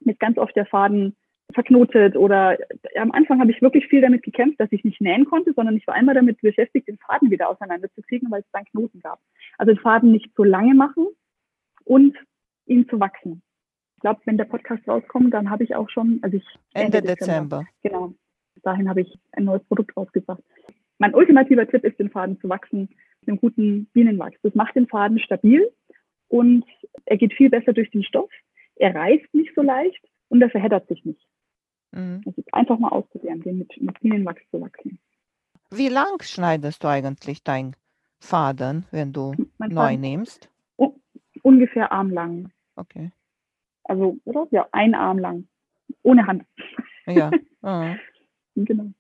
Speaker 2: Mir ist ganz oft der Faden verknotet oder am Anfang habe ich wirklich viel damit gekämpft, dass ich nicht nähen konnte, sondern ich war einmal damit beschäftigt, den Faden wieder auseinanderzukriegen, weil es dann Knoten gab. Also den Faden nicht so lange machen und ihn zu wachsen. Ich glaube, wenn der Podcast rauskommt, dann habe ich auch schon, also ich
Speaker 1: Ende, Ende Dezember.
Speaker 2: Genau. Dahin habe ich ein neues Produkt rausgebracht. Mein ultimativer Tipp ist, den Faden zu wachsen mit einem guten Bienenwachs. Das macht den Faden stabil und er geht viel besser durch den Stoff. Er reißt nicht so leicht und er verheddert sich nicht. Mhm. Also einfach mal ausprobieren, den mit, mit Bienenwachs zu wachsen.
Speaker 1: Wie lang schneidest du eigentlich deinen Faden, wenn du mein neu Faden, nimmst?
Speaker 2: Oh, ungefähr armlang.
Speaker 1: Okay.
Speaker 2: Also, oder? Ja, ein Arm lang. Ohne Hand.
Speaker 1: Ja. Ah.
Speaker 2: genau.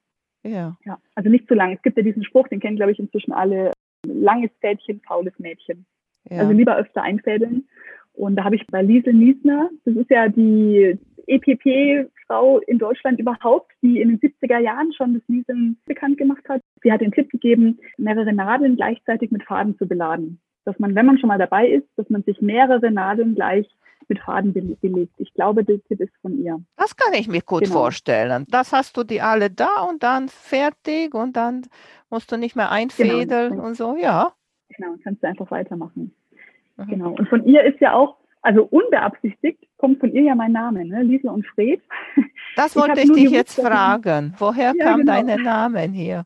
Speaker 1: Ja.
Speaker 2: ja. Also nicht zu lang. Es gibt ja diesen Spruch, den kennen, glaube ich, inzwischen alle. Langes Fädchen, faules Mädchen. Ja. Also lieber öfter einfädeln. Und da habe ich bei Liesel Niesner, das ist ja die EPP-Frau in Deutschland überhaupt, die in den 70er Jahren schon das Lieseln bekannt gemacht hat. Sie hat den Tipp gegeben, mehrere Nadeln gleichzeitig mit Faden zu beladen. Dass man, wenn man schon mal dabei ist, dass man sich mehrere Nadeln gleich mit Faden belegt. Ich glaube, der Tipp ist von ihr.
Speaker 1: Das kann ich mir gut genau. vorstellen. Das hast du die alle da und dann fertig und dann musst du nicht mehr einfädeln genau. und so, ja.
Speaker 2: Genau, kannst du einfach weitermachen. Mhm. Genau. Und von ihr ist ja auch, also unbeabsichtigt, kommt von ihr ja mein Name, ne? Liesel und Fred.
Speaker 1: Das wollte ich, ich dich gewusst, jetzt fragen. Woher ja, kam genau. deine Namen hier?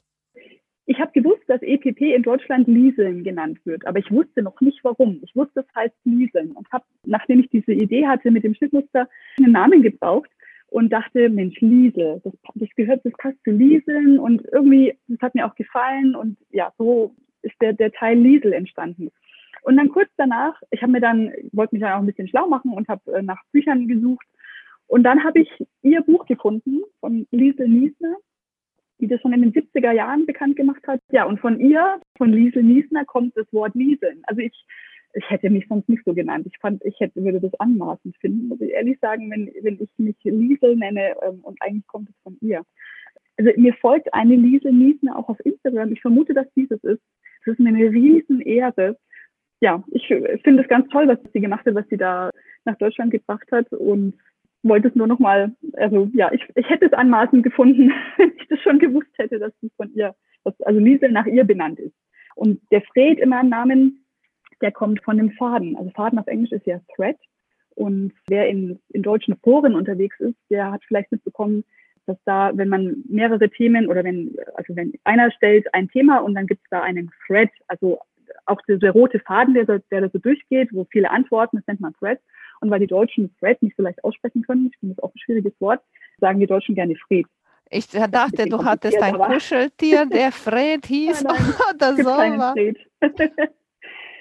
Speaker 2: Ich habe gewusst, dass EPP in Deutschland Lieseln genannt wird, aber ich wusste noch nicht warum. Ich wusste, es heißt Lieseln und habe, nachdem ich diese Idee hatte mit dem Schnittmuster, einen Namen gebraucht und dachte, Mensch, Liesel, das, das gehört, das passt zu Lieseln und irgendwie, das hat mir auch gefallen und ja, so ist der, der Teil Liesel entstanden. Und dann kurz danach, ich habe mir dann, wollte mich dann auch ein bisschen schlau machen und habe äh, nach Büchern gesucht. Und dann habe ich ihr Buch gefunden von Liesel Niesner die das schon in den 70er Jahren bekannt gemacht hat. Ja, und von ihr, von Liesel Niesner, kommt das Wort Lieseln. Also ich, ich hätte mich sonst nicht so genannt. Ich fand, ich hätte, würde das anmaßend finden, muss ich ehrlich sagen, wenn, wenn ich mich Liesel nenne ähm, und eigentlich kommt es von ihr. Also mir folgt eine Liesel Niesner auch auf Instagram. Ich vermute, dass dieses ist. Das ist mir eine riesen Ehre. Ja, ich finde es ganz toll, was sie gemacht hat, was sie da nach Deutschland gebracht hat und wollte es nur noch mal, also ja, ich, ich hätte es anmaßend gefunden, wenn ich das schon gewusst hätte, dass es von ihr, dass, also Liesel nach ihr benannt ist. Und der Fred in meinem Namen, der kommt von dem Faden. Also Faden auf Englisch ist ja Thread. Und wer in, in deutschen Foren unterwegs ist, der hat vielleicht mitbekommen, dass da, wenn man mehrere Themen oder wenn, also wenn einer stellt ein Thema und dann gibt es da einen Thread, also auch der, der rote Faden, der, der da so durchgeht, wo viele Antworten, das nennt man Thread. Und weil die Deutschen Fred nicht so leicht aussprechen können, ich finde das auch ein schwieriges Wort, sagen die Deutschen gerne Fred.
Speaker 1: Ich dachte, du hattest ein Kuscheltier, der Fred hieß
Speaker 2: nein, nein, oder es gibt. Keinen Fred.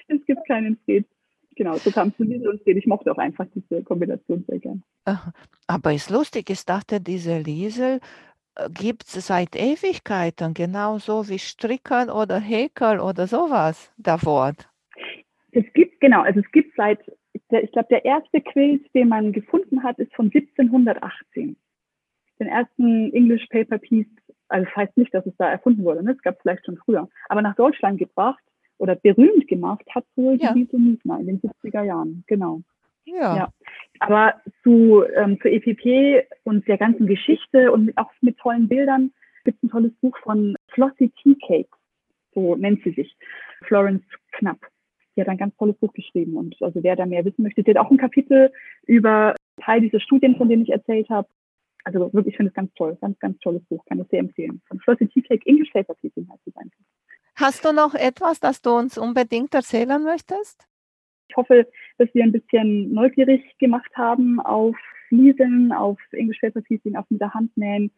Speaker 2: es gibt keinen Fred. Genau, so kam es zu Liesel und Fred. Ich mochte auch einfach diese Kombination sehr gern.
Speaker 1: Aber ist lustig, ich dachte, diese Liesel äh, gibt es seit Ewigkeiten, genauso wie Stricken oder Häkeln oder sowas, das Wort.
Speaker 2: Es gibt, genau, also es gibt seit ich glaube, der erste Quilt, den man gefunden hat, ist von 1718. Den ersten English Paper Piece, also das heißt nicht, dass es da erfunden wurde, ne? es gab es vielleicht schon früher, aber nach Deutschland gebracht oder berühmt gemacht hat wohl ja. die Lise Niesner in den 70er Jahren, genau.
Speaker 1: Ja. ja.
Speaker 2: Aber zu, ähm, zur EPP und der ganzen Geschichte und auch mit tollen Bildern gibt es ein tolles Buch von Flossy Tea Cakes, so nennt sie sich, Florence Knapp die hat ein ganz tolles Buch geschrieben. Und also wer da mehr wissen möchte, die hat auch ein Kapitel über Teil dieser Studien, von denen ich erzählt habe. Also wirklich, ich finde es ganz toll. Ganz, ganz tolles Buch. Kann ich sehr empfehlen. Von Flossie Teacake English Paper Teaching heißt es einfach.
Speaker 1: Hast du noch etwas, das du uns unbedingt erzählen möchtest?
Speaker 2: Ich hoffe, dass wir ein bisschen neugierig gemacht haben auf Fließen, auf English Paper Teaching, auf mit der Hand nähen.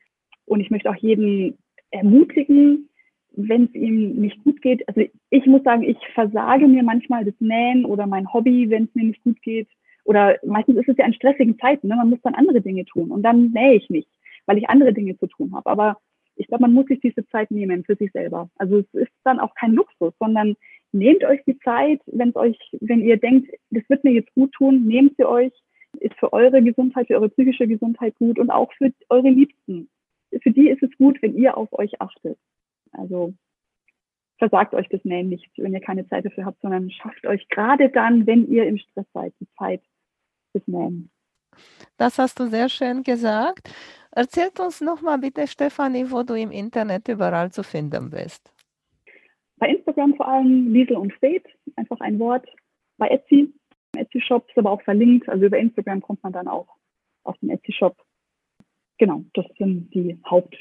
Speaker 2: Und ich möchte auch jeden ermutigen, wenn es ihm nicht gut geht. Also ich muss sagen, ich versage mir manchmal das Nähen oder mein Hobby, wenn es mir nicht gut geht. Oder meistens ist es ja in stressigen Zeiten, ne? man muss dann andere Dinge tun und dann nähe ich nicht, weil ich andere Dinge zu tun habe. Aber ich glaube, man muss sich diese Zeit nehmen für sich selber. Also es ist dann auch kein Luxus, sondern nehmt euch die Zeit, wenn es euch, wenn ihr denkt, das wird mir jetzt gut tun, nehmt sie euch, ist für eure Gesundheit, für eure psychische Gesundheit gut und auch für eure Liebsten. Für die ist es gut, wenn ihr auf euch achtet. Also versagt euch das Nähen nicht, wenn ihr keine Zeit dafür habt, sondern schafft euch gerade dann, wenn ihr im Stress seid, die Zeit des Nähen.
Speaker 1: Das hast du sehr schön gesagt. Erzähl uns nochmal bitte, Stefanie, wo du im Internet überall zu finden bist.
Speaker 2: Bei Instagram vor allem Liesel und Fred, einfach ein Wort. Bei Etsy, Etsy-Shop ist aber auch verlinkt. Also über Instagram kommt man dann auch auf den Etsy-Shop. Genau, das sind die Haupt,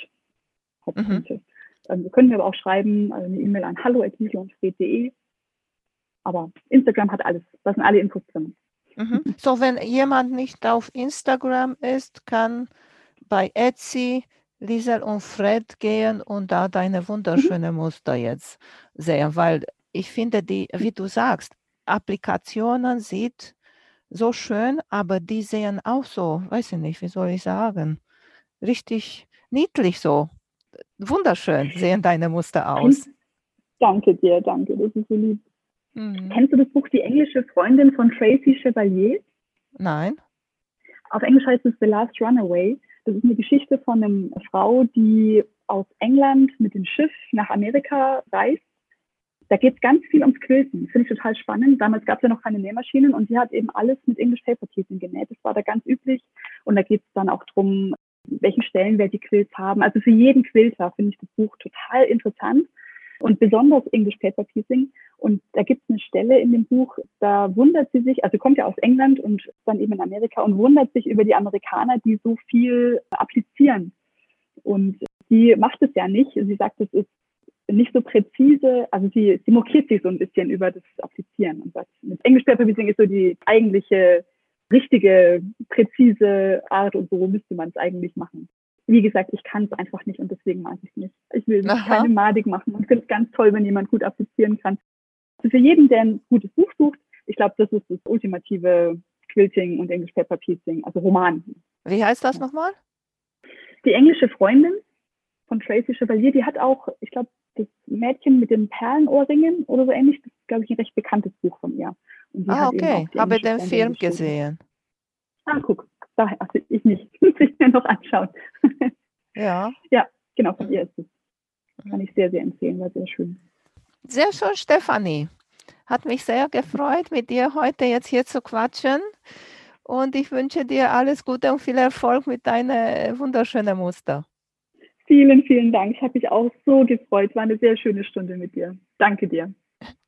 Speaker 2: Hauptpunkte. Mhm. Ähm, wir können mir aber auch schreiben, also eine E-Mail an hallo.lieselundfred.de. Aber Instagram hat alles, da sind alle Infos drin.
Speaker 1: Mhm. So, wenn jemand nicht auf Instagram ist, kann bei Etsy Liesel und Fred gehen und da deine wunderschöne Muster jetzt sehen, weil ich finde die, wie du sagst, Applikationen sieht so schön, aber die sehen auch so, weiß ich nicht, wie soll ich sagen, richtig niedlich so. Wunderschön sehen deine Muster aus.
Speaker 2: Danke dir, danke, das ist so lieb. Mhm. Kennst du das Buch Die englische Freundin von Tracy Chevalier?
Speaker 1: Nein.
Speaker 2: Auf Englisch heißt es The Last Runaway. Das ist eine Geschichte von einer Frau, die aus England mit dem Schiff nach Amerika reist. Da geht es ganz viel ums Quilten. Finde ich total spannend. Damals gab es ja noch keine Nähmaschinen und sie hat eben alles mit English Paper Piecing genäht. Das war da ganz üblich. Und da geht es dann auch darum, welchen Stellenwert die Quilts haben. Also für jeden Quilter finde ich das Buch total interessant und besonders English Paper Piecing. Und da gibt es eine Stelle in dem Buch, da wundert sie sich, also kommt ja aus England und dann eben in Amerika und wundert sich über die Amerikaner, die so viel applizieren. Und sie macht es ja nicht. Sie sagt, es ist nicht so präzise, also sie, sie mokiert sich so ein bisschen über das Applizieren und sagt, mit English Paper Piecing ist so die eigentliche, richtige, präzise Art und so müsste man es eigentlich machen wie gesagt, ich kann es einfach nicht und deswegen mag ich es nicht. Ich will keine Madig machen und finde es ganz toll, wenn jemand gut applizieren kann. Also für jeden, der ein gutes Buch sucht, ich glaube, das ist das ultimative Quilting und English Paper Piecing, also Roman.
Speaker 1: Wie heißt das nochmal?
Speaker 2: Die englische Freundin von Tracy Chevalier, die hat auch, ich glaube, das Mädchen mit den Perlenohrringen oder so ähnlich, das ist, glaube ich, ein recht bekanntes Buch von ihr.
Speaker 1: ah, okay. Habe den Film gesehen.
Speaker 2: Ah, guck daher, also ich nicht, muss ich mir noch anschauen.
Speaker 1: Ja.
Speaker 2: Ja, genau, von ihr ist es. Kann ich sehr, sehr empfehlen, war sehr schön.
Speaker 1: Sehr schön, Stefanie. Hat mich sehr gefreut, mit dir heute jetzt hier zu quatschen. Und ich wünsche dir alles Gute und viel Erfolg mit deinen wunderschönen Muster.
Speaker 2: Vielen, vielen Dank. Ich habe mich auch so gefreut. War eine sehr schöne Stunde mit dir. Danke dir.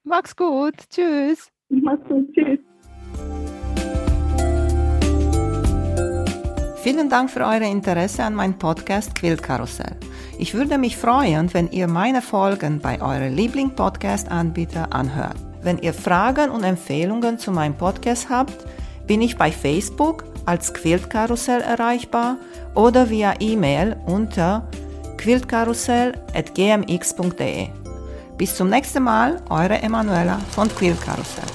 Speaker 1: Mach's gut. Tschüss.
Speaker 2: Mach's gut. Tschüss.
Speaker 1: Vielen Dank für euer Interesse an meinem Podcast Quiltkarussell. Ich würde mich freuen, wenn ihr meine Folgen bei eurem Liebling-Podcast-Anbieter anhört. Wenn ihr Fragen und Empfehlungen zu meinem Podcast habt, bin ich bei Facebook als Quiltkarussell erreichbar oder via E-Mail unter quiltkarussell.gmx.de. Bis zum nächsten Mal, eure Emanuela von Quiltkarussell.